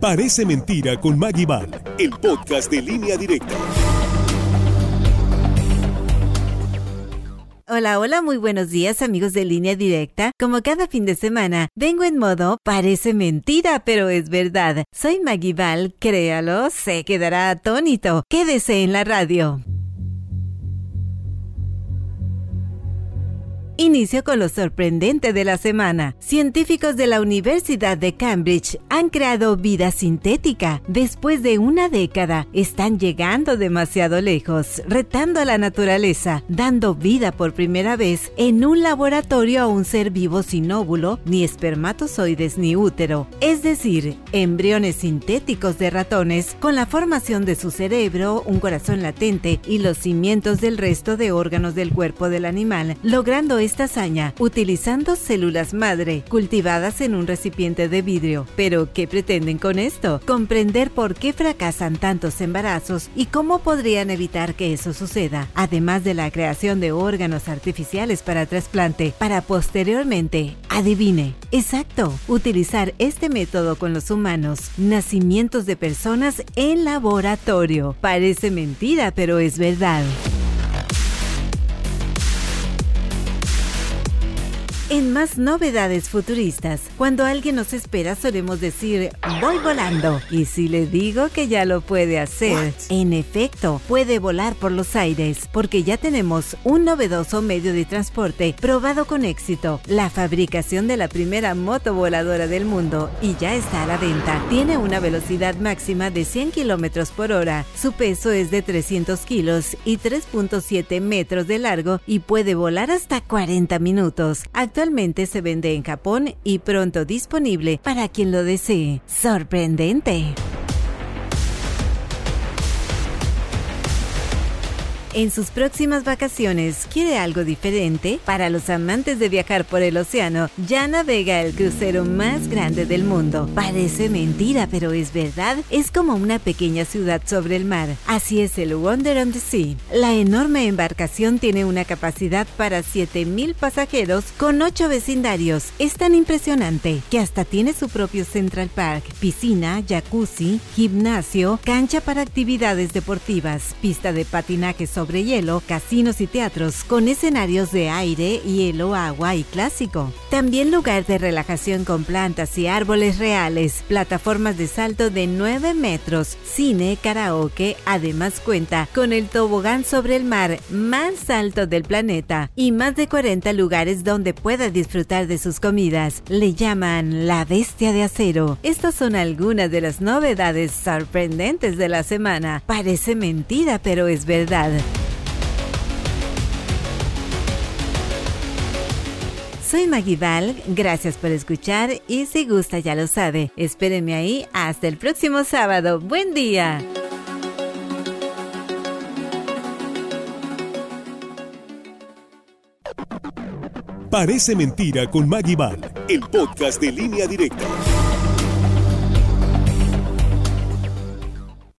Parece mentira con Maggie el podcast de línea directa. Hola, hola, muy buenos días amigos de línea directa. Como cada fin de semana, vengo en modo parece mentira, pero es verdad. Soy Maggie créalo, se quedará atónito. Quédese en la radio. Inicio con lo sorprendente de la semana. Científicos de la Universidad de Cambridge han creado vida sintética. Después de una década, están llegando demasiado lejos, retando a la naturaleza, dando vida por primera vez en un laboratorio a un ser vivo sin óvulo, ni espermatozoides ni útero. Es decir, embriones sintéticos de ratones con la formación de su cerebro, un corazón latente y los cimientos del resto de órganos del cuerpo del animal, logrando esta hazaña utilizando células madre cultivadas en un recipiente de vidrio. Pero, ¿qué pretenden con esto? Comprender por qué fracasan tantos embarazos y cómo podrían evitar que eso suceda, además de la creación de órganos artificiales para trasplante, para posteriormente, adivine, exacto, utilizar este método con los humanos, nacimientos de personas en laboratorio. Parece mentira, pero es verdad. En más novedades futuristas, cuando alguien nos espera solemos decir voy volando. Y si le digo que ya lo puede hacer, en efecto, puede volar por los aires, porque ya tenemos un novedoso medio de transporte probado con éxito, la fabricación de la primera moto voladora del mundo y ya está a la venta. Tiene una velocidad máxima de 100 kilómetros por hora, su peso es de 300 kilos y 3.7 metros de largo y puede volar hasta 40 minutos. Actualmente se vende en Japón y pronto disponible para quien lo desee. ¡Sorprendente! En sus próximas vacaciones, ¿quiere algo diferente? Para los amantes de viajar por el océano, ya navega el crucero más grande del mundo. Parece mentira, pero es verdad. Es como una pequeña ciudad sobre el mar. Así es el Wonder on the Sea. La enorme embarcación tiene una capacidad para 7000 pasajeros con 8 vecindarios. Es tan impresionante que hasta tiene su propio Central Park, piscina, jacuzzi, gimnasio, cancha para actividades deportivas, pista de patinaje sobre hielo, casinos y teatros con escenarios de aire, hielo, agua y clásico. También lugar de relajación con plantas y árboles reales, plataformas de salto de 9 metros, cine, karaoke, además cuenta con el tobogán sobre el mar más alto del planeta y más de 40 lugares donde pueda disfrutar de sus comidas. Le llaman la bestia de acero. Estas son algunas de las novedades sorprendentes de la semana. Parece mentira, pero es verdad. Soy Val, gracias por escuchar y si gusta ya lo sabe, espérenme ahí hasta el próximo sábado. Buen día. Parece mentira con Val, el podcast de línea directa.